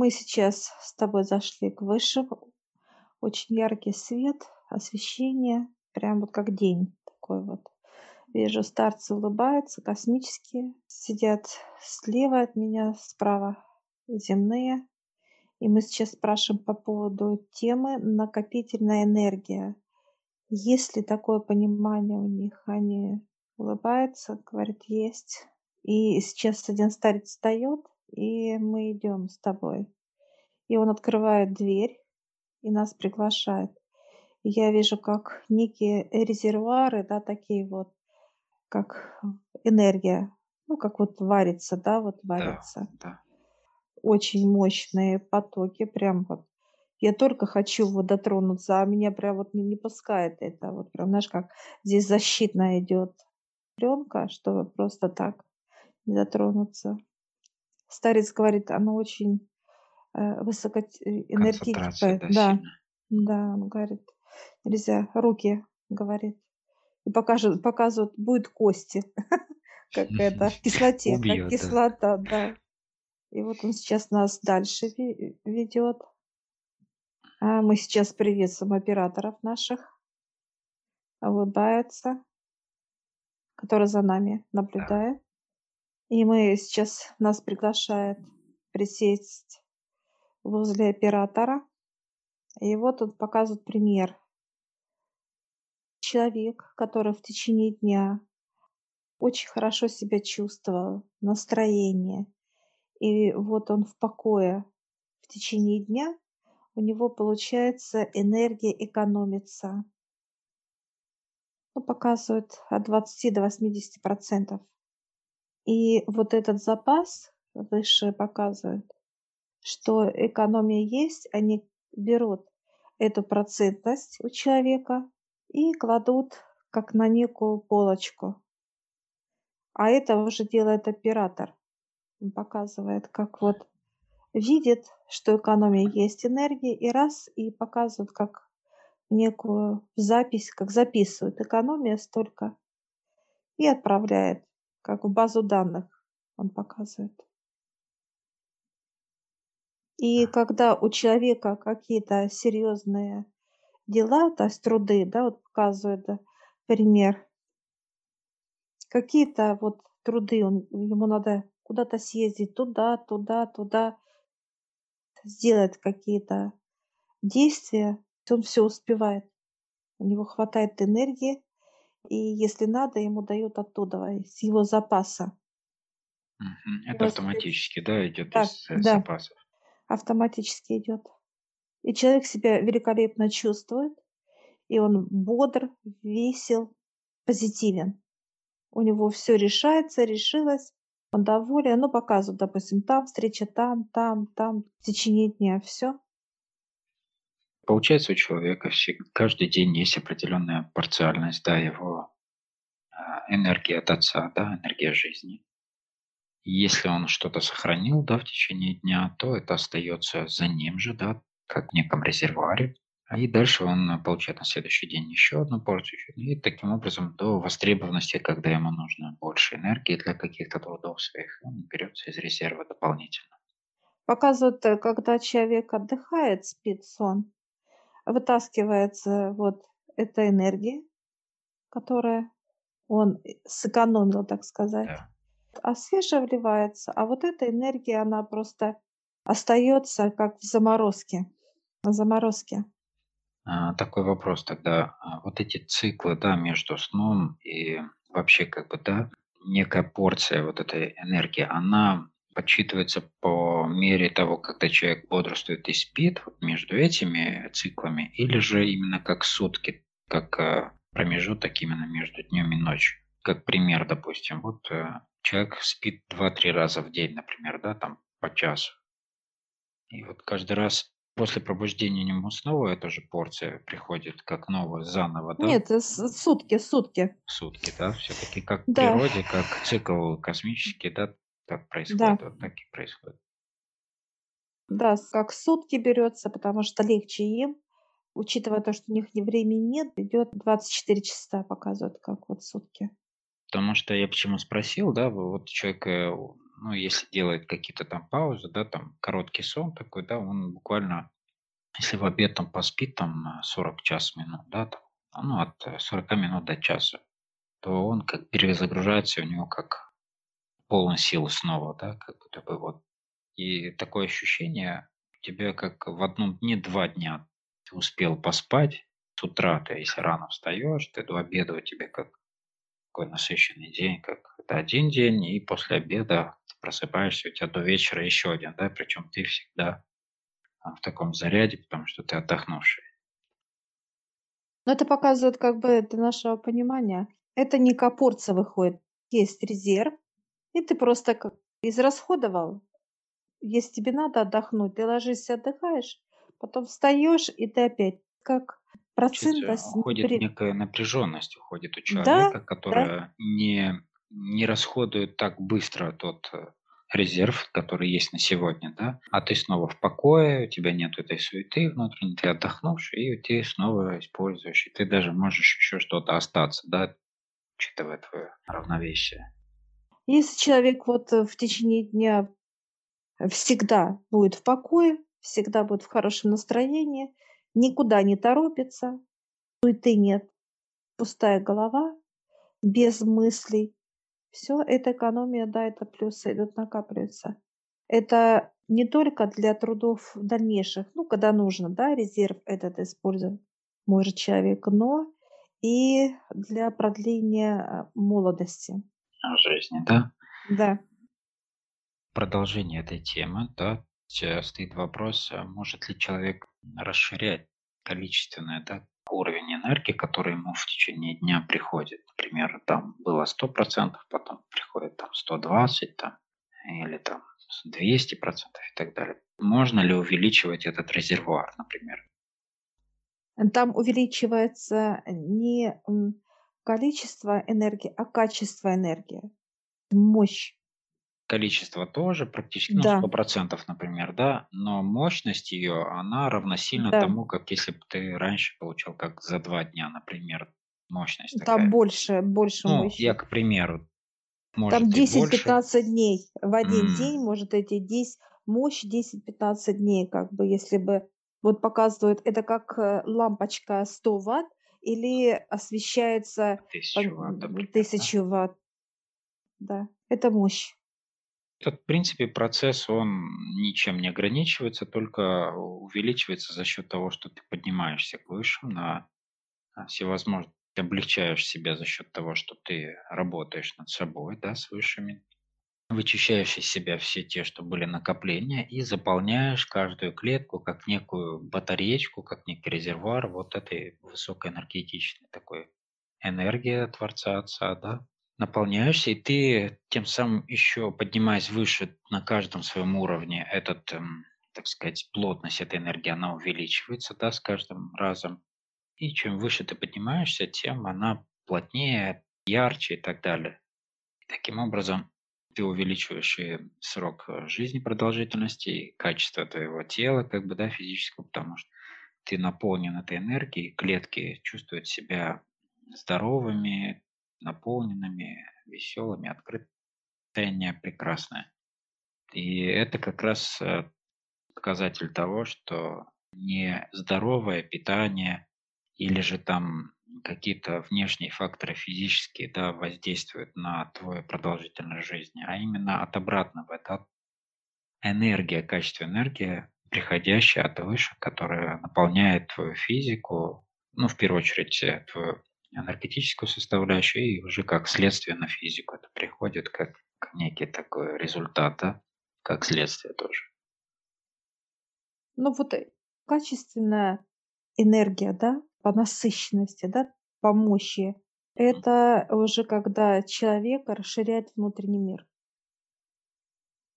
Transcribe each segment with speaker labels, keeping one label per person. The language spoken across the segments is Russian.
Speaker 1: Мы сейчас с тобой зашли к высшему. Очень яркий свет, освещение, прям вот как день такой вот. Вижу, старцы улыбаются, космические. Сидят слева от меня, справа земные. И мы сейчас спрашиваем по поводу темы накопительная энергия. Есть ли такое понимание у них? Они улыбаются, говорят, есть. И сейчас один старец встает, и мы идем с тобой. И он открывает дверь и нас приглашает. И я вижу, как некие резервуары, да, такие вот, как энергия, ну, как вот варится, да, вот варится.
Speaker 2: Да, да.
Speaker 1: Очень мощные потоки, прям вот. Я только хочу вот дотронуться, а меня прям вот не, не пускает это. Вот прям, знаешь, как здесь защитная идет пленка, чтобы просто так не дотронуться. Старец говорит, оно очень э,
Speaker 2: да,
Speaker 1: Да,
Speaker 2: сильно.
Speaker 1: да, он говорит, нельзя, руки, говорит. И покажет, показывают, будет кости, как это, в кислоте, как кислота, да. И вот он сейчас нас дальше ве- ведет. А мы сейчас приветствуем операторов наших, улыбаются, которые за нами
Speaker 2: Да.
Speaker 1: И мы сейчас нас приглашает присесть возле оператора. И вот он показывает пример. Человек, который в течение дня очень хорошо себя чувствовал, настроение. И вот он в покое в течение дня, у него получается энергия экономится. Ну, показывает от 20 до 80 процентов. И вот этот запас выше показывает, что экономия есть, они берут эту процентность у человека и кладут как на некую полочку. А это уже делает оператор. Он показывает, как вот видит, что экономия есть энергия, и раз, и показывает как некую запись, как записывает экономия столько, и отправляет, как в базу данных он показывает. И когда у человека какие-то серьезные дела, то есть труды, да, вот показывает да, пример, какие-то вот труды, он, ему надо куда-то съездить, туда, туда, туда, сделать какие-то действия, он все успевает. У него хватает энергии, и если надо, ему дают оттуда, из его запаса.
Speaker 2: Это автоматически, да, идет
Speaker 1: так,
Speaker 2: из э,
Speaker 1: да,
Speaker 2: запасов.
Speaker 1: автоматически идет. И человек себя великолепно чувствует, и он бодр, весел, позитивен. У него все решается, решилось, он доволен. Ну, показывают, допустим, там встреча, там, там, там, в течение дня все.
Speaker 2: Получается, у человека каждый день есть определенная парциальность, да, его а, энергии от отца, да, энергия жизни. И Если он что-то сохранил, да, в течение дня, то это остается за ним же, да, как в неком резервуаре. А И дальше он получает на следующий день еще одну порцию. И таким образом до востребованности, когда ему нужно больше энергии для каких-то трудов своих, он берется из резерва дополнительно.
Speaker 1: Показывают, э, когда человек отдыхает, спит сон, вытаскивается вот эта энергия, которая он сэкономил, так сказать,
Speaker 2: Да.
Speaker 1: а свежая вливается, а вот эта энергия, она просто остается как в заморозке. В заморозке.
Speaker 2: А, Такой вопрос тогда. А, Вот эти циклы, да, между сном и вообще как бы, да, некая порция вот этой энергии, она подсчитывается по мере того, когда человек бодрствует и спит между этими циклами, или же именно как сутки, как э, промежуток именно между днем и ночью. Как пример, допустим, вот э, человек спит 2-3 раза в день, например, да, там по часу. И вот каждый раз после пробуждения ему снова эта же порция приходит, как новая, заново, да,
Speaker 1: Нет, сутки, сутки.
Speaker 2: сутки, да, все-таки как в
Speaker 1: Да,
Speaker 2: природе, как цикл космический, да, так
Speaker 1: да,
Speaker 2: происходит, вот так и происходит.
Speaker 1: да, как сутки берется, потому что легче им, учитывая то, что у них ни времени нет, идет 24 часа, показывают, как вот сутки.
Speaker 2: Потому что я почему спросил, да, вот человек э, ну, если делает какие-то там паузы, да, там короткий сон такой, да, он буквально, если в обед там поспит там 40 час минут, да, там, ну, от 40 минут до часа, то он как перезагружается, у него как полная сила снова, да, как будто бы вот. И такое ощущение, у тебя как в одном дне два дня. Ты успел поспать, с утра ты, если рано встаешь, ты до обеда у тебя как такой насыщенный день, как это один день, и после обеда ты просыпаешься, у тебя до вечера еще один, да, причем ты всегда а, в таком заряде, потому что ты отдохнувший.
Speaker 1: Но это показывает как бы для нашего понимания. Это не порция выходит. Есть резерв, и ты просто как израсходовал. Если тебе надо отдохнуть, ты ложишься, отдыхаешь, потом встаешь, и ты опять как с
Speaker 2: уходит
Speaker 1: при...
Speaker 2: некая напряженность, уходит у
Speaker 1: Да,
Speaker 2: человека,
Speaker 1: да,
Speaker 2: которая не, не расходует так быстро тот э, резерв, который есть на сегодня, да, а ты снова в покое, у тебя нет этой суеты внутренней, ты отдохнувший, и ты снова используешь, и ты даже можешь еще что-то остаться, да, учитывая твое равновесие.
Speaker 1: Если человек вот э, в течение дня всегда будет в покое, всегда будет в хорошем настроении, никуда не торопится, суеты нет, пустая голова, без мыслей. Все это экономия, да, это плюсы идут, накапливаются. Это не только для трудов дальнейших, ну, когда нужно, да, резерв этот использовать может человек, но и для продления а, молодости.
Speaker 2: В жизни, да?
Speaker 1: Да.
Speaker 2: Продолжение этой темы, да, стоит вопрос, а может ли человек расширять количественное, да, уровень энергии, который ему в течение дня приходит. Например, там было 100%, потом приходит там 120, там, или там 200% и так далее. Можно ли увеличивать этот резервуар, например?
Speaker 1: Там увеличивается не количество энергии, а качество энергии, мощь.
Speaker 2: Количество тоже практически, ну,
Speaker 1: Да,
Speaker 2: 100%, например, да, но мощность ее, она равносильна
Speaker 1: да.
Speaker 2: тому, как если бы ты раньше получал как за два дня, например, мощность
Speaker 1: Там
Speaker 2: такая.
Speaker 1: больше, больше
Speaker 2: Ну, я,
Speaker 1: мощи.
Speaker 2: к примеру,
Speaker 1: Там
Speaker 2: может больше.
Speaker 1: 10-15 дней в один день,
Speaker 2: М,
Speaker 1: может эти 10, мощь 10-15 дней, как бы, если бы вот показывают, это как э, лампочка 100 ватт или освещается
Speaker 2: Тысячу ватт, да?
Speaker 1: 1000 ватт. Да, это мощь.
Speaker 2: Этот, в принципе, процесс, он ничем не ограничивается, только увеличивается за счет того, что ты поднимаешься к высшим на всевозможные, ты облегчаешь себя за счет того, что ты работаешь над собой, да, с высшими, вычищаешь из себя все те, что были накопления, и заполняешь каждую клетку как некую батареечку, как некий резервуар вот этой высокоэнергетичной такой энергии Творца Отца, да, наполняешься, и ты тем самым еще поднимаясь выше на каждом своем уровне, этот, эм, так сказать, плотность этой энергии, она увеличивается, да, с каждым разом. И чем выше ты поднимаешься, тем она плотнее, ярче и так далее. Таким образом ты увеличиваешь и срок э, жизни продолжительности, и качество твоего тела, как бы, да, физического, потому что ты наполнен этой энергией, клетки чувствуют себя здоровыми, наполненными, веселыми, открытыми. Прекрасное. И это как раз э, показатель того, что не здоровое питание или же там какие-то внешние факторы физические да, воздействуют на твою продолжительность жизни, а именно от обратного. Это энергия, качество энергии, приходящая от выше, которая наполняет твою физику, ну, в первую очередь, э, твою энергетическую составляющую, и уже как следствие на физику это приходит как, некий такой результат, да, как следствие тоже.
Speaker 1: Ну вот э, качественная энергия, да, по насыщенности, да, по мощи, это уже когда человек расширяет внутренний мир.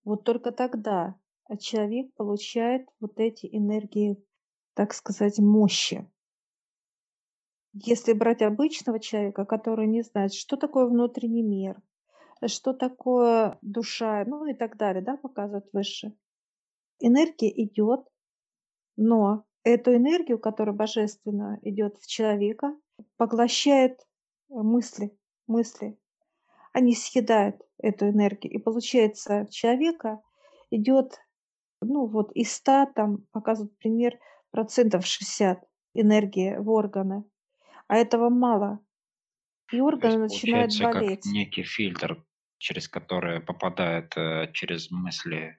Speaker 1: Вот только тогда человек получает вот эти энергии, так сказать, мощи. Если брать обычного человека, который не знает, что такое внутренний мир, что такое душа, ну и так далее, да, показывают выше. Энергия идет, но эту энергию, которая божественно идет в человека, поглощает мысли, мысли. Они съедают эту энергию. И получается, человека идет, ну вот из 100, там показывают пример, процентов 60 энергии в органы, а этого мало. И органы начинают
Speaker 2: получается как
Speaker 1: болеть.
Speaker 2: некий фильтр, через который попадает э, через мысли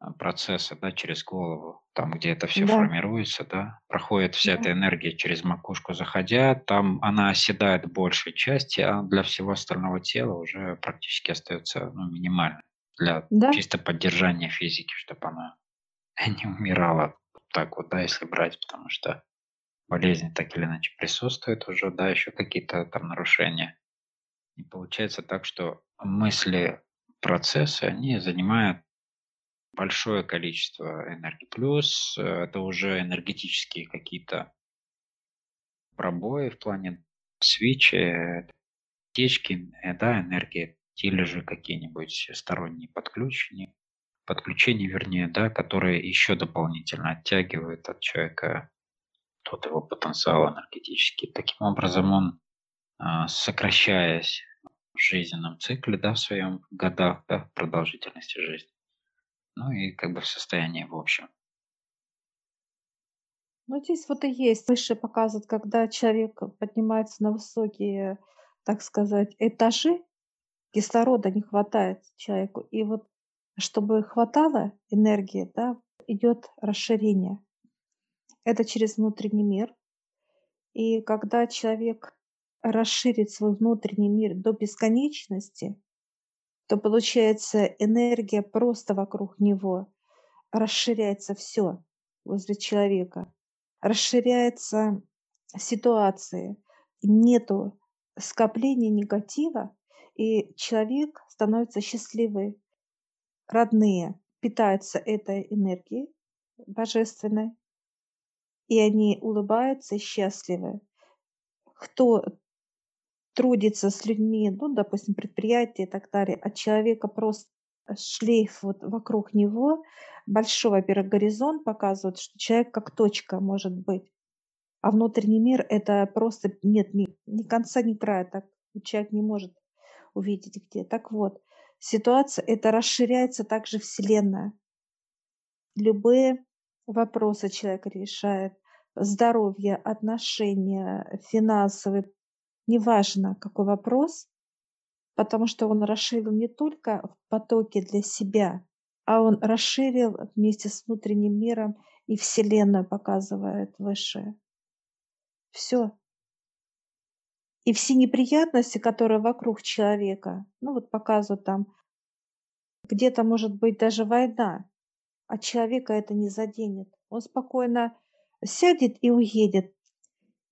Speaker 2: а, процесса, да, через голову, там, где это все
Speaker 1: Да,
Speaker 2: формируется, да, проходит вся
Speaker 1: да,
Speaker 2: эта энергия через макушку заходя, там она оседает в большей части, а для всего остального тела уже практически остается ну, минимально для
Speaker 1: да.
Speaker 2: чисто поддержания физики, чтобы она не умирала так вот, да, если брать, потому что болезни так или иначе присутствуют уже, да, еще какие-то там нарушения. И получается так, что мысли, процессы, они занимают большое количество энергии. Плюс э, это уже энергетические какие-то пробои в плане свечи, э, течки, э, да, энергии, или же какие-нибудь сторонние подключения, подключения, вернее, да, которые еще дополнительно оттягивают от человека тот его потенциал энергетический. Таким образом, он, а, сокращаясь в жизненном цикле, да, в своем годах, да, продолжительности жизни, ну и как бы в состоянии в общем.
Speaker 1: Ну, здесь вот и есть. Выше показывает, когда человек поднимается на высокие, так сказать, этажи, кислорода не хватает человеку. И вот чтобы хватало энергии, да, идет расширение. Это через внутренний мир. И когда человек расширит свой внутренний мир до бесконечности, то получается энергия просто вокруг него, расширяется все возле человека, расширяется ситуации, нету скопления негатива, и человек становится счастливый. Родные питаются этой энергией божественной, и они улыбаются счастливы. Кто трудится с людьми, ну, допустим, предприятия и так далее, от человека просто шлейф вот вокруг него, большой, во-первых, горизонт показывает, что человек как точка может быть, а внутренний мир это просто нет ни, ни конца, ни края, так человек не может увидеть где. Так вот, ситуация это расширяется также Вселенная. Любые вопросы человек решает, здоровье, отношения, финансовые, неважно какой вопрос, потому что он расширил не только в потоке для себя, а он расширил вместе с внутренним миром и Вселенную показывает выше. Все. И все неприятности, которые вокруг человека, ну вот показывают там, где-то может быть даже война, а человека это не заденет. Он спокойно сядет и уедет.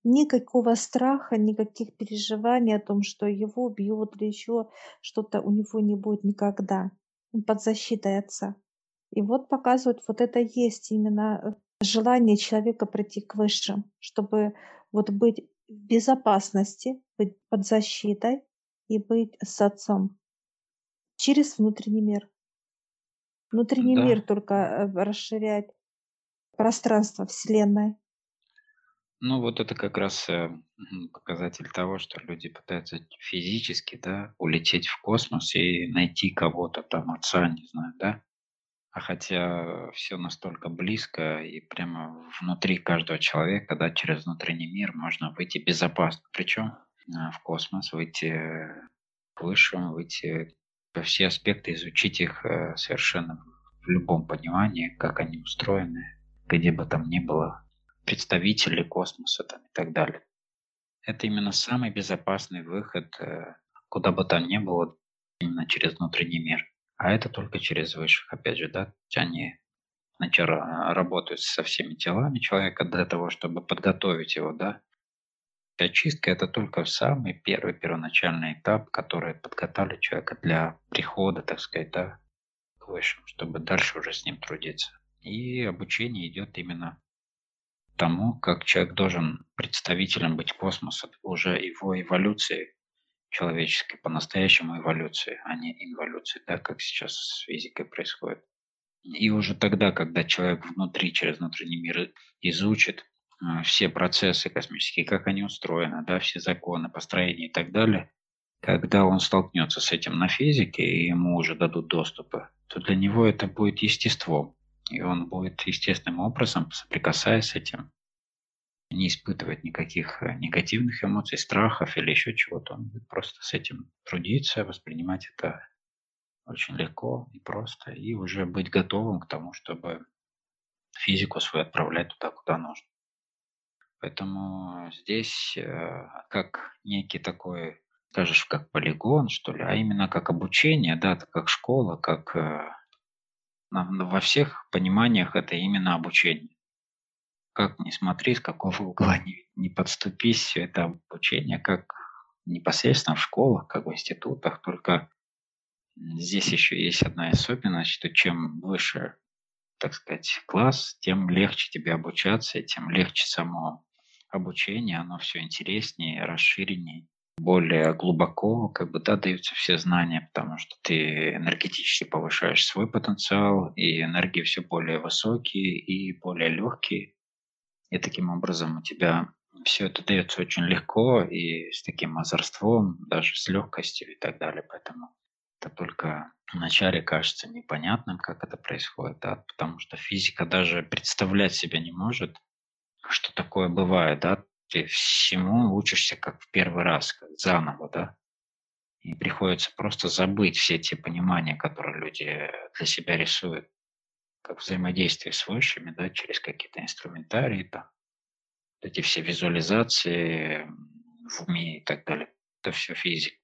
Speaker 1: Никакого страха, никаких переживаний о том, что его убьют или еще что-то у него не будет никогда. Он под защитой отца. И вот показывают, вот это есть именно э, желание человека прийти к высшим, чтобы вот быть в безопасности, быть под защитой и быть с отцом через внутренний мир. Внутренний
Speaker 2: Да,
Speaker 1: мир только э, расширяет пространство Вселенной.
Speaker 2: Ну вот это как раз э, показатель того, что люди пытаются физически, да, улететь в космос и найти кого-то там, отца, не знаю, да, А хотя все настолько близко и прямо внутри каждого человека, да, через внутренний мир можно выйти безопасно. Причем а, в космос выйти к высшему, выйти все аспекты, изучить их э, совершенно в любом понимании, как они устроены, где бы там ни было, представители космоса там и так далее. Это именно самый безопасный выход, э, куда бы там ни было, именно через внутренний мир. А это только через высших, опять же, да, они сначала работают со всеми телами человека для того, чтобы подготовить его, да. Очистка– это только самый первый, первоначальный этап, который подготовили человека для прихода, так сказать, да, к высшим, чтобы дальше уже с ним трудиться. И обучение идет именно тому, как человек должен представителем быть космоса, уже его эволюции человеческой, по-настоящему эволюции, а не инволюции, да, как сейчас с физикой происходит. И уже тогда, когда человек внутри, через внутренний мир изучит э, все процессы космические, как они устроены, да, все законы, построения и так далее, Когда он столкнется с этим на физике, и ему уже дадут доступы, то для него это будет естеством. И он будет естественным образом, соприкасаясь с этим, не испытывать никаких э, негативных эмоций, страхов или еще чего-то. Он будет просто с этим трудиться, воспринимать это очень легко и просто, и уже быть готовым к тому, чтобы физику свою отправлять туда, куда нужно. Поэтому здесь э, как некий такой, скажешь, как полигон, что ли, а именно как обучение, да, как школа, как э, во всех пониманиях это именно обучение. Как ни смотри, с какого угла не, не подступись, все это обучение, как непосредственно в школах, как в институтах, только здесь еще есть одна особенность, что чем выше, так сказать, класс, тем легче тебе обучаться, тем легче само обучение, оно все интереснее, расширеннее, более глубоко, как бы, да, даются все знания, потому что ты энергетически повышаешь свой потенциал, и энергии все более высокие и более легкие, и таким образом у тебя все это дается очень легко и с таким озорством, даже с легкостью и так далее. Поэтому это только вначале кажется непонятным, как это происходит, да, потому что физика даже представлять себе не может, что такое бывает, да, ты всему учишься как в первый раз, как заново, да, и приходится просто забыть все те понимания, которые люди для себя рисуют как взаимодействие с высшими, да, через какие-то инструментарии, там, эти все визуализации в уме и так далее. Это все физика.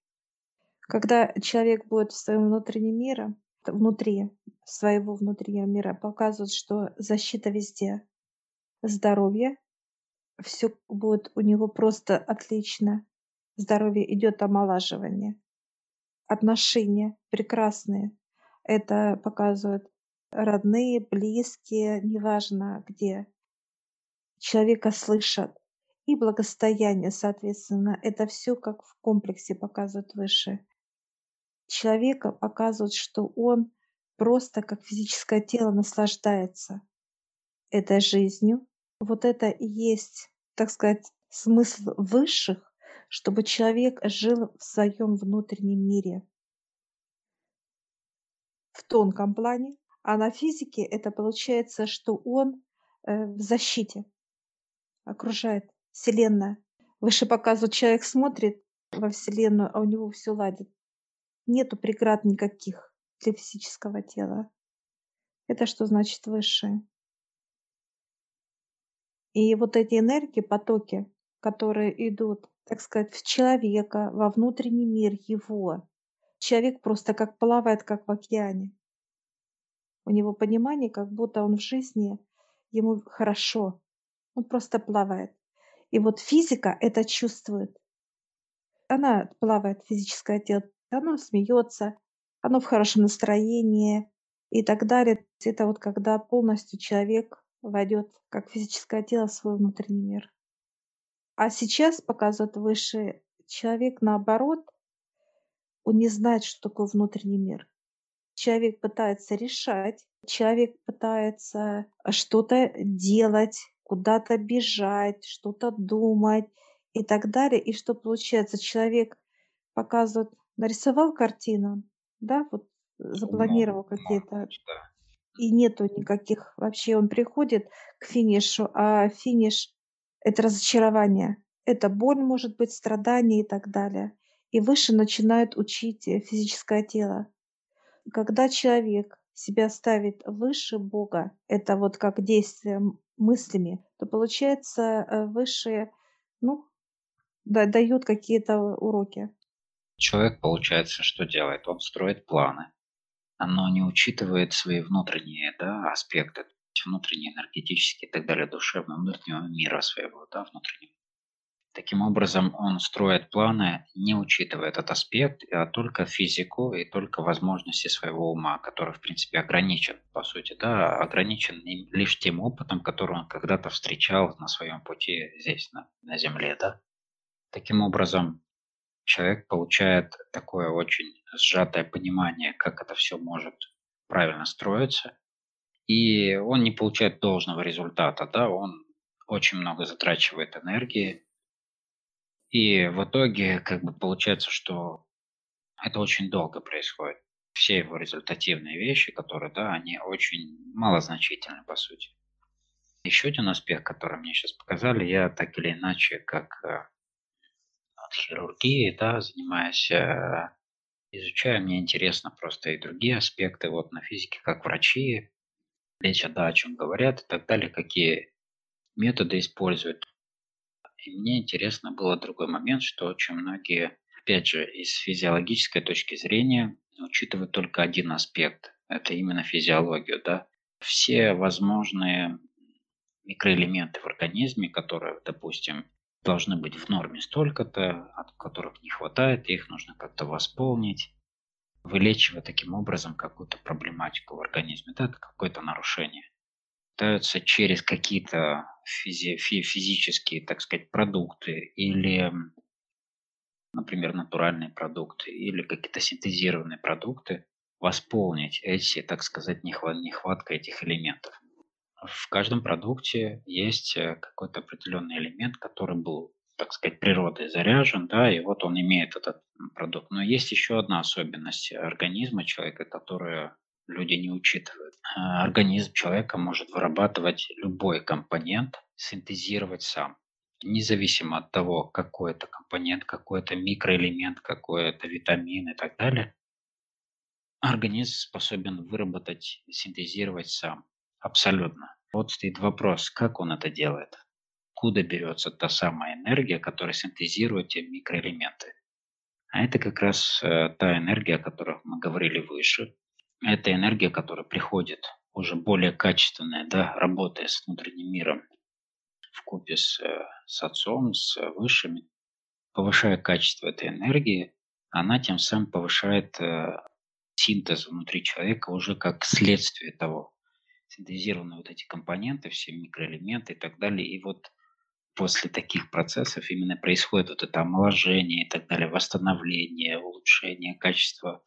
Speaker 1: Когда человек будет в своем внутреннем мире, внутри своего внутреннего мира, показывает, что защита везде, здоровье, все будет у него просто отлично. Здоровье идет омолаживание. Отношения прекрасные. Это показывает родные, близкие, неважно где, человека слышат. И благостояние, соответственно, это все как в комплексе показывают выше. Человека показывают, что он просто как физическое тело наслаждается этой жизнью. Вот это и есть, так сказать, смысл высших, чтобы человек жил в своем внутреннем мире. В тонком плане, а на физике это получается, что он э, в защите окружает Вселенная. Выше показывают, человек смотрит во Вселенную, а у него все ладит. Нету преград никаких для физического тела. Это что значит высшее? И вот эти энергии, потоки, которые идут, так сказать, в человека, во внутренний мир его, человек просто как плавает, как в океане. У него понимание, как будто он в жизни, ему хорошо. Он просто плавает. И вот физика это чувствует. Она плавает, физическое тело. Оно смеется, оно в хорошем настроении и так далее. Это вот когда полностью человек войдет как физическое тело в свой внутренний мир. А сейчас показывает выше человек наоборот, он не знает, что такое внутренний мир. Человек пытается решать, человек пытается что-то делать, куда-то бежать, что-то думать и так далее. И что получается, человек показывает, нарисовал картину, да, вот запланировал какие-то, и нету никаких, вообще он приходит к финишу, а финиш – это разочарование, это боль, может быть, страдания и так далее. И выше начинает учить э, физическое тело. Когда человек себя ставит выше Бога, это вот как действие мыслями, то получается э, высшие, ну, да, дают какие-то уроки.
Speaker 2: Человек, получается, что делает? Он строит планы, но не учитывает свои внутренние да, аспекты, внутренние, энергетические и так далее, душевного, внутреннего мира своего, да, внутреннего. Таким образом, он строит планы, не учитывая этот аспект, а только физику и только возможности своего ума, который, в принципе, ограничен, по сути, да, ограничен лишь тем опытом, который он когда-то встречал на своем пути здесь, на, на Земле, да. Таким образом, человек получает такое очень сжатое понимание, как это все может правильно строиться, и он не получает должного результата, да, он очень много затрачивает энергии, и в итоге как бы получается, что это очень долго происходит. Все его результативные вещи, которые, да, они очень малозначительны по сути. Еще один аспект, который мне сейчас показали, я так или иначе, как э, хирургии, да, занимаюсь, э, изучаю, мне интересно просто и другие аспекты, вот на физике, как врачи лечат, да, о чем говорят и так далее, какие методы используют. И мне интересно было другой момент, что очень многие, опять же, из физиологической точки зрения, учитывают только один аспект. Это именно физиологию, да. Все возможные микроэлементы в организме, которые, допустим, должны быть в норме столько-то, от которых не хватает, их нужно как-то восполнить, вылечивая таким образом какую-то проблематику в организме. Да, это какое-то нарушение. Пытаются через какие-то физи- физические, так сказать, продукты или, например, натуральные продукты или какие-то синтезированные продукты восполнить эти, так сказать, нехватка этих элементов в каждом продукте есть э, какой-то определенный элемент, который был, так сказать, природой заряжен, да, и вот он имеет этот продукт. Но есть еще одна особенность организма человека, которую люди не учитывают. А, организм человека может вырабатывать любой компонент, синтезировать сам. Независимо от того, какой это компонент, какой это микроэлемент, какой это витамин и так далее, организм способен выработать, синтезировать сам. Абсолютно. Вот стоит вопрос, как он это делает? Откуда берется та самая энергия, которая синтезирует те микроэлементы? А это как раз э, та энергия, о которой мы говорили выше. Это энергия, которая приходит уже более качественная, да, работая с внутренним миром в купе с, э, с отцом, с высшими, повышая качество этой энергии, она тем самым повышает э, синтез внутри человека уже как следствие того синтезированы вот эти компоненты, все микроэлементы и так далее. И вот после таких процессов именно происходит вот это омоложение и так далее, восстановление, улучшение качества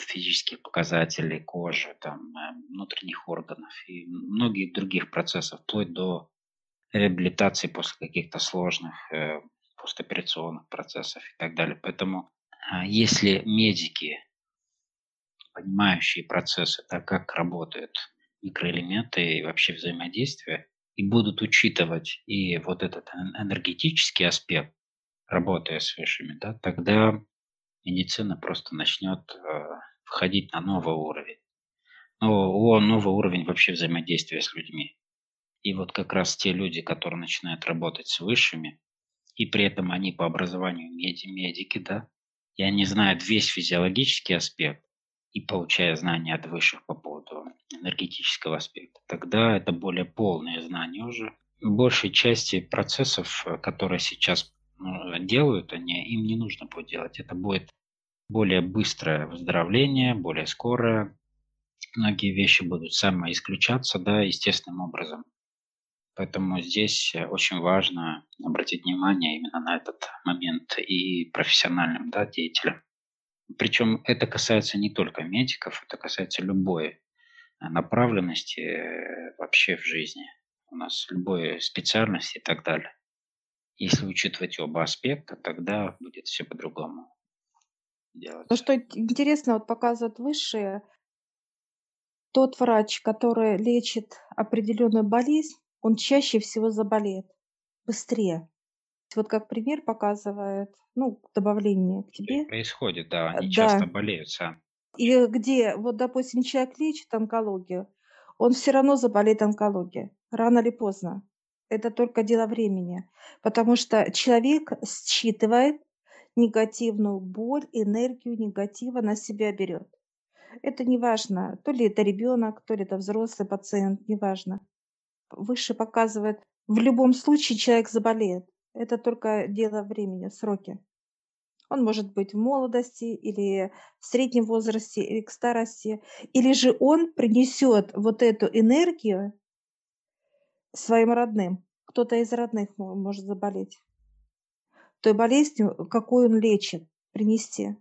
Speaker 2: физических показателей кожи, там, э, внутренних органов и многих других процессов, вплоть до реабилитации после каких-то сложных э, постоперационных процессов и так далее. Поэтому э, если медики, понимающие процессы, так как работают микроэлементы и вообще взаимодействия, и будут учитывать и вот этот энергетический аспект, работая с высшими, да, тогда медицина просто начнет э, входить на новый уровень. Но о, новый уровень вообще взаимодействия с людьми. И вот как раз те люди, которые начинают работать с высшими, и при этом они по образованию меди, медики, да, и они знают весь физиологический аспект, и получая знания от высших по поводу энергетического аспекта, тогда это более полные знания уже. Большей части процессов, э, которые сейчас ну, делают, они, им не нужно будет делать. Это будет более быстрое выздоровление, более скорое. Многие вещи будут самоисключаться, да, естественным образом. Поэтому здесь э, очень важно обратить внимание именно на этот момент и профессиональным да, деятелям. Причем это касается не только медиков, это касается любой э, направленности э, вообще в жизни. У нас любой специальности и так далее. Если учитывать оба аспекта, тогда будет все по-другому делать.
Speaker 1: Ну, что интересно, вот показывают высшие, тот врач, который лечит определенную болезнь, он чаще всего заболеет быстрее. Вот как пример показывает, ну, добавление к тебе.
Speaker 2: Происходит, да,
Speaker 1: Э,
Speaker 2: они часто
Speaker 1: Да.
Speaker 2: болеют сами.
Speaker 1: И где, вот, допустим, человек лечит онкологию, он все равно заболеет онкологией, рано или поздно. Это только дело времени. Потому что человек считывает негативную боль, энергию негатива на себя берет. Это не важно, то ли это ребенок, то ли это взрослый пациент, неважно. Выше показывает, в любом случае человек заболеет. Это только дело времени, сроки. Он может быть в молодости или в среднем возрасте, или к старости. Или же он принесет вот эту энергию своим родным. Кто-то из родных мо- может заболеть. Той болезнью, какую он лечит, принести.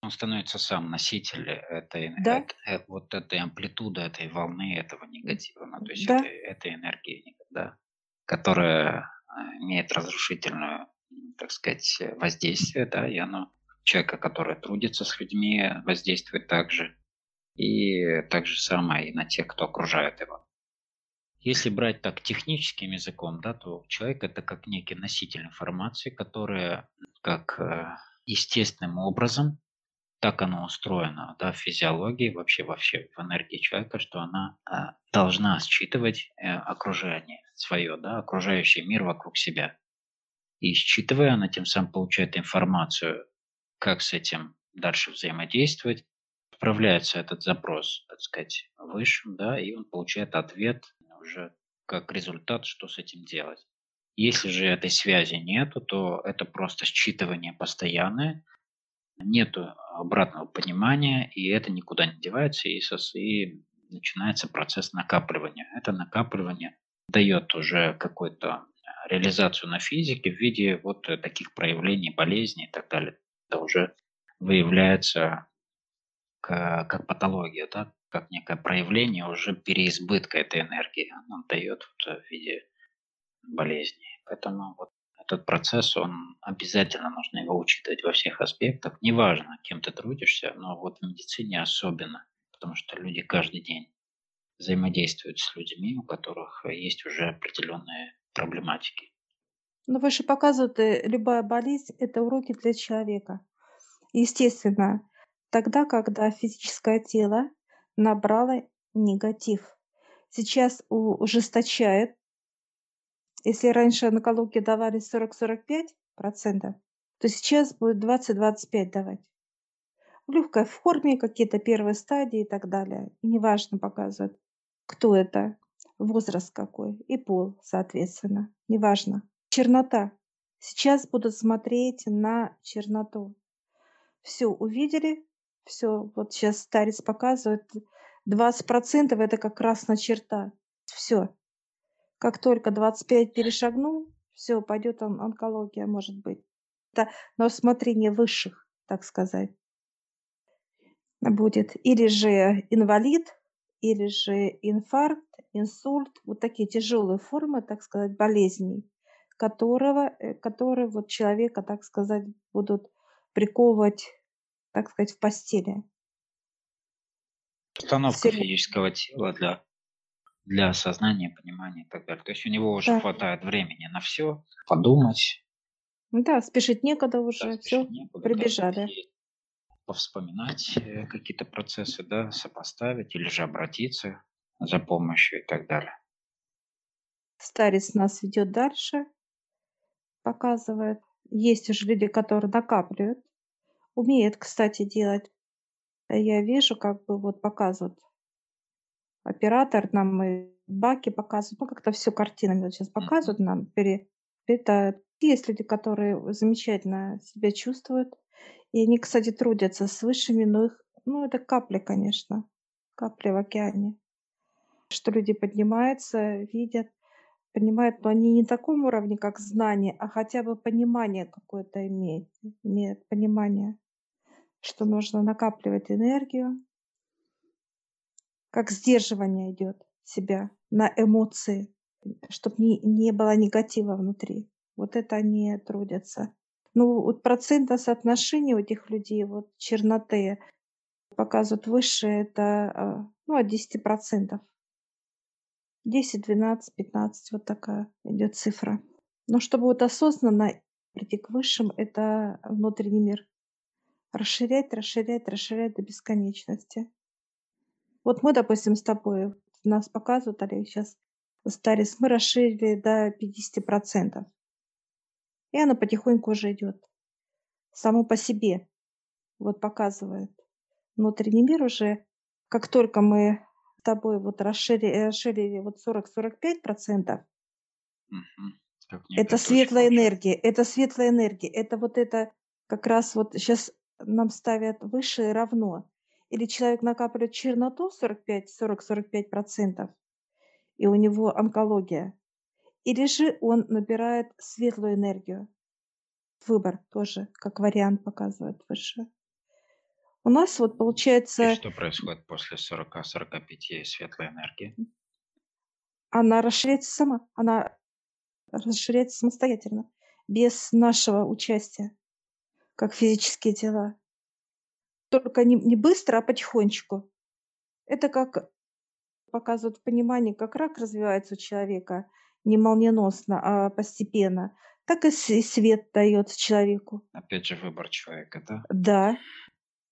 Speaker 2: Он становится сам носитель этой,
Speaker 1: Да,
Speaker 2: э, вот этой амплитуды, этой волны, этого негатива, ну, то есть
Speaker 1: да.
Speaker 2: этой, этой энергии, да, которая имеет разрушительную, м, так сказать, воздействие, да, и оно человека, который трудится с людьми, воздействует также. И так же самое и на тех, кто окружает его. Если брать так техническим языком, да, то человек это как некий носитель информации, которая как э, естественным образом, так оно устроено да, в физиологии, вообще, вообще в энергии человека, что она э, должна считывать э, окружение свое, да, окружающий мир вокруг себя. И считывая, она тем самым получает информацию, как с этим дальше взаимодействовать, отправляется этот запрос, так сказать, высшим, да, и он получает ответ уже как результат, что с этим делать. Если же этой связи нету, то это просто считывание постоянное, нету обратного понимания, и это никуда не девается, и, и начинается процесс накапливания. Это накапливание дает уже какую-то реализацию на физике в виде вот таких проявлений болезни и так далее. Это уже выявляется как, как патология, да, как некое проявление уже переизбытка этой энергии. Она дает в виде болезни. Поэтому вот этот процесс, он обязательно нужно его учитывать во всех аспектах. Неважно, кем ты трудишься, но вот в медицине особенно, потому что люди каждый день взаимодействуют с людьми, у которых есть уже определенные проблематики.
Speaker 1: Но выше показывают, э, любая болезнь– это уроки для человека. Естественно, тогда, когда физическое тело набрало негатив. Сейчас ужесточает. Если раньше онкологии давали 40-45%, то сейчас будет 20-25 давать. В легкой форме, какие-то первые стадии и так далее. И неважно показывают, кто это, возраст какой и пол, соответственно. Неважно. Чернота. Сейчас будут смотреть на черноту. Все увидели, все, вот сейчас старец показывает, 20% это как красная черта. Все. Как только 25 перешагнул, все, пойдет он, онкология, может быть. Это на усмотрение высших, так сказать, будет. Или же инвалид, или же инфаркт, инсульт, вот такие тяжелые формы, так сказать, болезней, которого, э, которые вот человека, так сказать, будут приковывать так сказать, в постели.
Speaker 2: Установка Все... физического тела для, для осознания, понимания и так далее. То есть у него уже да. хватает времени на все, подумать.
Speaker 1: Да, спешить некуда уже, да, все, некуда, прибежали.
Speaker 2: Да, повспоминать э, какие-то процессы, да, сопоставить или же обратиться за помощью и так далее.
Speaker 1: Старец нас ведет дальше, показывает. Есть уже люди, которые накапливают Умеет, кстати, делать. Я вижу, как бы вот показывают. Оператор нам и баки показывают. Ну, как-то все картинами вот сейчас показывают нам, переплетают. Есть люди, которые замечательно себя чувствуют. И они, кстати, трудятся с высшими, но их, ну, это капли, конечно. Капли в океане. Что люди поднимаются, видят, понимают, но они не на таком уровне, как знание, а хотя бы понимание какое-то имеют, имеют понимание что нужно накапливать энергию, как сдерживание идет себя на эмоции, чтобы не, не было негатива внутри. Вот это они трудятся. Ну, вот процентное соотношение у этих людей, вот черноты, показывают выше, это а, ну, от 10%. 10, 12, 15, вот такая идет цифра. Но чтобы вот осознанно прийти к высшим, это внутренний мир расширять, расширять, расширять до бесконечности. Вот мы, допустим, с тобой, нас показывают, Олег, сейчас старец, мы расширили до 50%. И она потихоньку уже идет. Само по себе. Вот показывает. Внутренний мир уже, как только мы с тобой вот расширили, расширили вот 40-45%, угу. это светлая энергия, это светлая энергия, это вот это как раз вот сейчас нам ставят высшее равно. Или человек накапливает черноту 45, 40-45%, и у него онкология. Или же он набирает светлую энергию. Выбор тоже, как вариант показывает выше. У нас вот получается...
Speaker 2: И что происходит после 40-45 светлой энергии?
Speaker 1: Она расширяется сама. Она расширяется самостоятельно, без нашего участия. как физические тела. Только не не быстро, а потихонечку. Это как показывают в понимании, как рак развивается у человека не молниеносно, а постепенно, так и свет дается человеку.
Speaker 2: Опять же выбор человека, да?
Speaker 1: Да,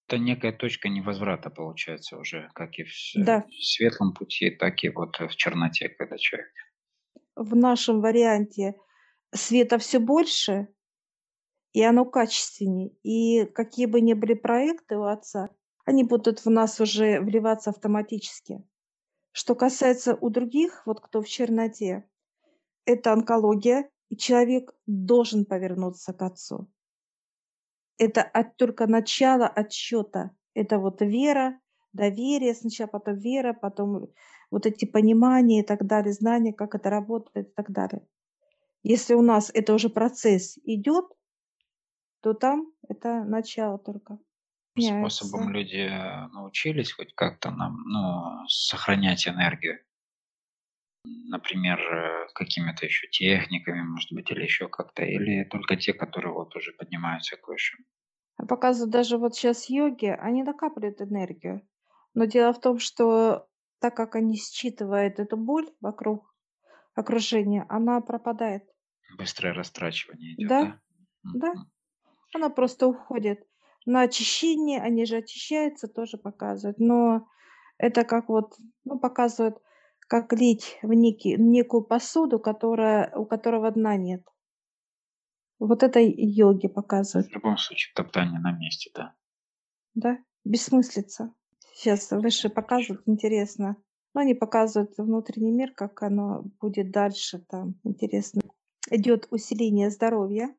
Speaker 2: Это некая точка невозврата получается уже, как и в
Speaker 1: да.
Speaker 2: в светлом пути, так и вот в черноте, когда человек
Speaker 1: В нашем варианте света все больше, и оно качественнее. И какие бы ни были проекты у отца, они будут в нас уже вливаться автоматически. Что касается у других, вот кто в черноте, это онкология, и человек должен повернуться к отцу. Это от только начало отсчета. Это вот вера, доверие сначала, потом вера, потом вот эти понимания и так далее, знания, как это работает и так далее. Если у нас это уже процесс идет, то там это начало только
Speaker 2: способом
Speaker 1: меняется.
Speaker 2: люди, э, научились хоть как-то нам, ну, сохранять энергию? Например, э, какими-то еще техниками, может быть, или еще как-то, или только те, которые вот уже поднимаются к высшим?
Speaker 1: Показывают даже вот сейчас йоги, они накапливают энергию. Но дело в том, что так как они считывают эту боль вокруг окружения, она пропадает.
Speaker 2: Быстрое растрачивание идет,
Speaker 1: Да,
Speaker 2: да?
Speaker 1: да. Она просто уходит. На очищение, они же очищаются, тоже показывают. Но это как вот, ну, показывают, как лить в некий, некую посуду, которая, у которого дна нет. Вот это йоги показывают,
Speaker 2: В любом случае топтание на месте, да.
Speaker 1: да? Бессмыслица. Сейчас выше показывают, интересно. Ну, они показывают внутренний мир, как оно будет дальше там, интересно. Идет усиление здоровья,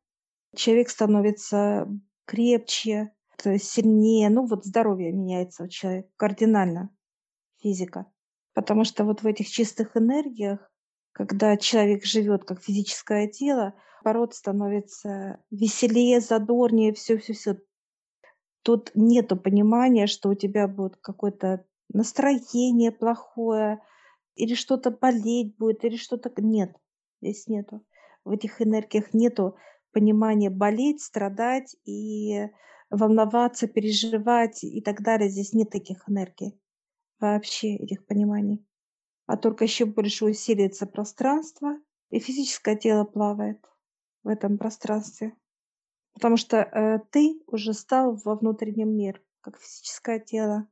Speaker 1: человек становится крепче, сильнее, ну вот здоровье меняется у человека кардинально, физика. Потому что вот в этих чистых энергиях, когда человек живет как физическое тело, наоборот, становится веселее, задорнее, все-все-все. Тут нету понимания, что у тебя будет какое-то настроение плохое, или что-то болеть будет, или что-то... Нет, здесь нету. В этих энергиях нету понимания болеть, страдать и волноваться, переживать и так далее. Здесь нет таких энергий, вообще этих пониманий. А только еще больше усиливается пространство, и физическое тело плавает в этом пространстве. Потому что э, ты уже стал во внутреннем мире, как физическое тело.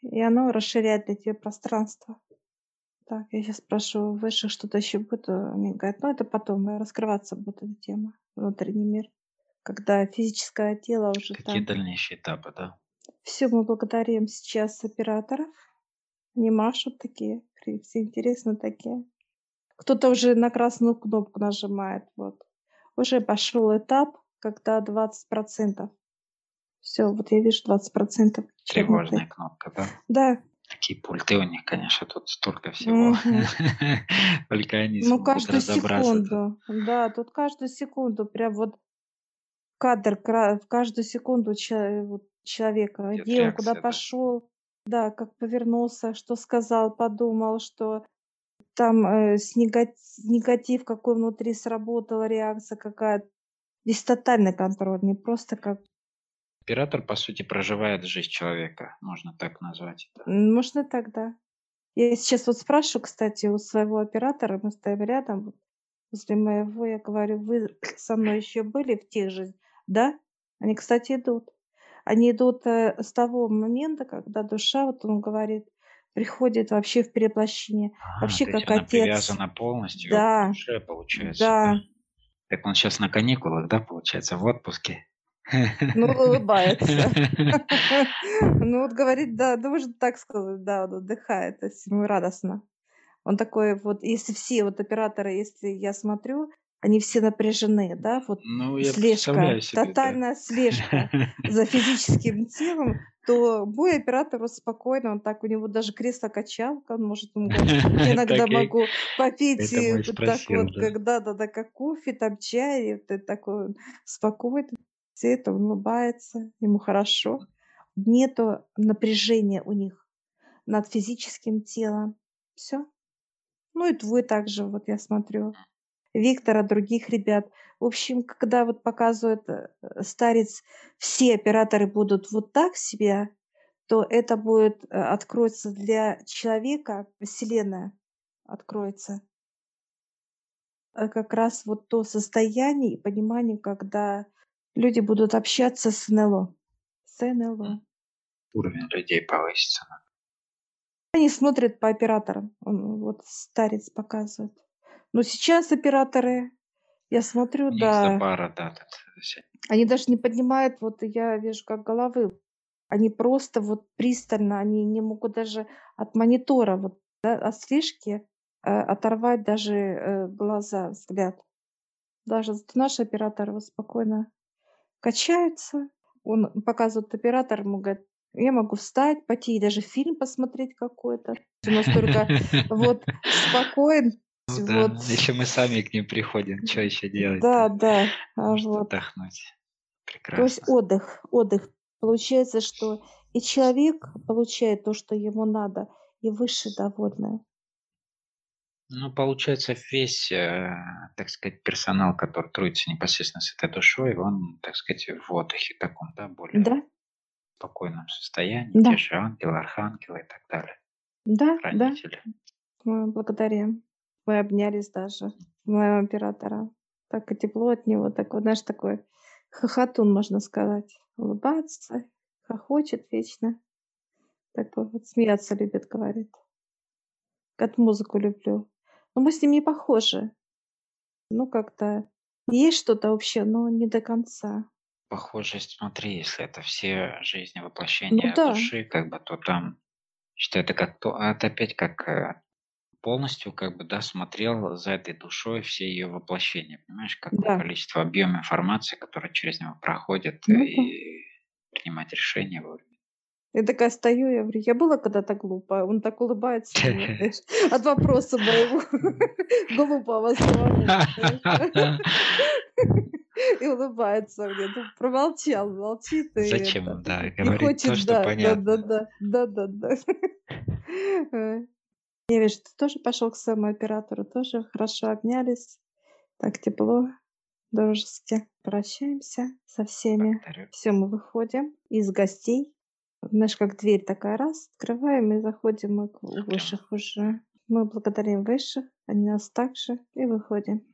Speaker 1: И оно расширяет для тебя пространство. Так, я сейчас спрошу высших, что-то еще будет. говорят, ну это потом э, раскрываться будет эта тема, внутренний мир. Когда физическое тело уже
Speaker 2: Какие
Speaker 1: там.
Speaker 2: дальнейшие этапы, да?
Speaker 1: Все, мы благодарим сейчас операторов. Они машут такие, все интересно такие. Кто-то уже на красную кнопку нажимает. Вот. Уже пошел этап, когда 20%. Все, вот я вижу 20% черноты.
Speaker 2: Тревожная кнопка, да?
Speaker 1: Да,
Speaker 2: Такие пульты у них, конечно, тут столько всего. Только они
Speaker 1: ну каждую секунду. Да, тут каждую секунду прям вот кадр, в каждую секунду человека, где он, куда пошел, да, как повернулся, что сказал, подумал, что там э, с нега- негатив какой внутри сработала, реакция какая. Здесь тотальный контроль, не просто как...
Speaker 2: Оператор, по сути, проживает жизнь человека, можно так назвать это.
Speaker 1: Можно так, да. Я сейчас вот спрашиваю, кстати, у своего оператора, мы стоим рядом, возле моего, я говорю, вы со мной еще были в тех же? Да? Они, кстати, идут. Они идут э, с того момента, когда душа, вот он говорит, приходит вообще в переплощение.
Speaker 2: А,
Speaker 1: Вообще как
Speaker 2: она
Speaker 1: отец.
Speaker 2: привязана полностью к
Speaker 1: Да,
Speaker 2: душе, получается.
Speaker 1: да.
Speaker 2: Так он сейчас на каникулах, да, получается, в отпуске?
Speaker 1: Ну, улыбается. Ну, вот говорит, да, да, можно так сказать, да, он отдыхает, ему радостно. Он такой вот, если все вот операторы, если я смотрю, они все напряжены, да, вот
Speaker 2: Ну,
Speaker 1: слежка,
Speaker 2: себе, да.
Speaker 1: тотальная слежка за физическим телом, то мой оператор вот спокойно, он так, у него даже кресло-качалка, он может, он говорит, я иногда могу попить вот так вот,
Speaker 2: да.
Speaker 1: когда да, да, как кофе, там чай, и такой он спокойный, это, он улыбается, ему хорошо. Нету напряжения у них над физическим телом. Все. Ну и твой также, вот я смотрю. Виктора, других ребят. В общем, когда вот показывает э, старец, все операторы будут вот так себя, то это будет, э, откроется для человека, Вселенная откроется. А как раз вот то состояние и понимание, когда люди будут общаться с НЛО. С НЛО.
Speaker 2: Уровень людей повысится.
Speaker 1: Они смотрят по операторам. Он, вот старец показывает. Но сейчас операторы, я смотрю,
Speaker 2: У
Speaker 1: да,
Speaker 2: пара, да, тут
Speaker 1: они даже не поднимают, вот я вижу, как головы. Они просто вот пристально, они не могут даже от монитора, вот, да, от слежки э, оторвать даже э, глаза, взгляд. Даже зато наш оператор вот спокойно качается. Он показывает оператор, ему говорит, я могу встать, пойти и даже фильм посмотреть какой-то. Он настолько вот спокоен.
Speaker 2: Ну да,
Speaker 1: Вот.
Speaker 2: если мы сами к ним приходим, что еще делать?
Speaker 1: Да, да. а
Speaker 2: Может
Speaker 1: вот.
Speaker 2: отдохнуть.
Speaker 1: То есть
Speaker 2: Прекрасно.
Speaker 1: отдых, отдых. Получается, что и человек получает то, что ему надо, и выше довольны.
Speaker 2: Ну, получается, весь, э, так сказать, персонал, который трудится непосредственно с этой душой, он, так сказать, в отдыхе таком, да, более
Speaker 1: Да,
Speaker 2: спокойном состоянии,
Speaker 1: Да.
Speaker 2: те же ангелы, архангелы и так далее,
Speaker 1: да, да.
Speaker 2: хранители.
Speaker 1: Мы благодарим. Мы обнялись даже моего оператора. Так и тепло от него, так вот, знаешь, такой хохотун, можно сказать. Улыбается, хохочет вечно. Такой вот смеяться любит, говорит. Как музыку люблю. Но мы с ним не похожи. Ну, как-то есть что-то общее, но не до конца.
Speaker 2: Похожесть, смотри, если это все жизни воплощения
Speaker 1: Ну да.
Speaker 2: души, как бы, то там, что это как то, а это опять как э, полностью, как бы, да, смотрел за этой душой все ее воплощения, понимаешь, какое
Speaker 1: Да.
Speaker 2: количество, объем информации, которое через него проходит,
Speaker 1: Ну да.
Speaker 2: и принимать решения вовремя.
Speaker 1: Я такая стою, я говорю, я была когда-то глупая. Он так улыбается от вопроса моего глупого самого. И улыбается мне. Ну, промолчал, молчит. И
Speaker 2: Зачем он, да, говорит то, что
Speaker 1: да, да, да,
Speaker 2: понятно.
Speaker 1: да, да, да, да. Э. Я вижу, ты тоже пошел к своему оператору, тоже хорошо обнялись, так тепло, дружески. Прощаемся со всеми.
Speaker 2: Благодарю.
Speaker 1: Все, мы выходим из гостей. Знаешь, как дверь такая раз, открываем и заходим мы к у высших уже. Мы благодарим высших, они нас также, и выходим.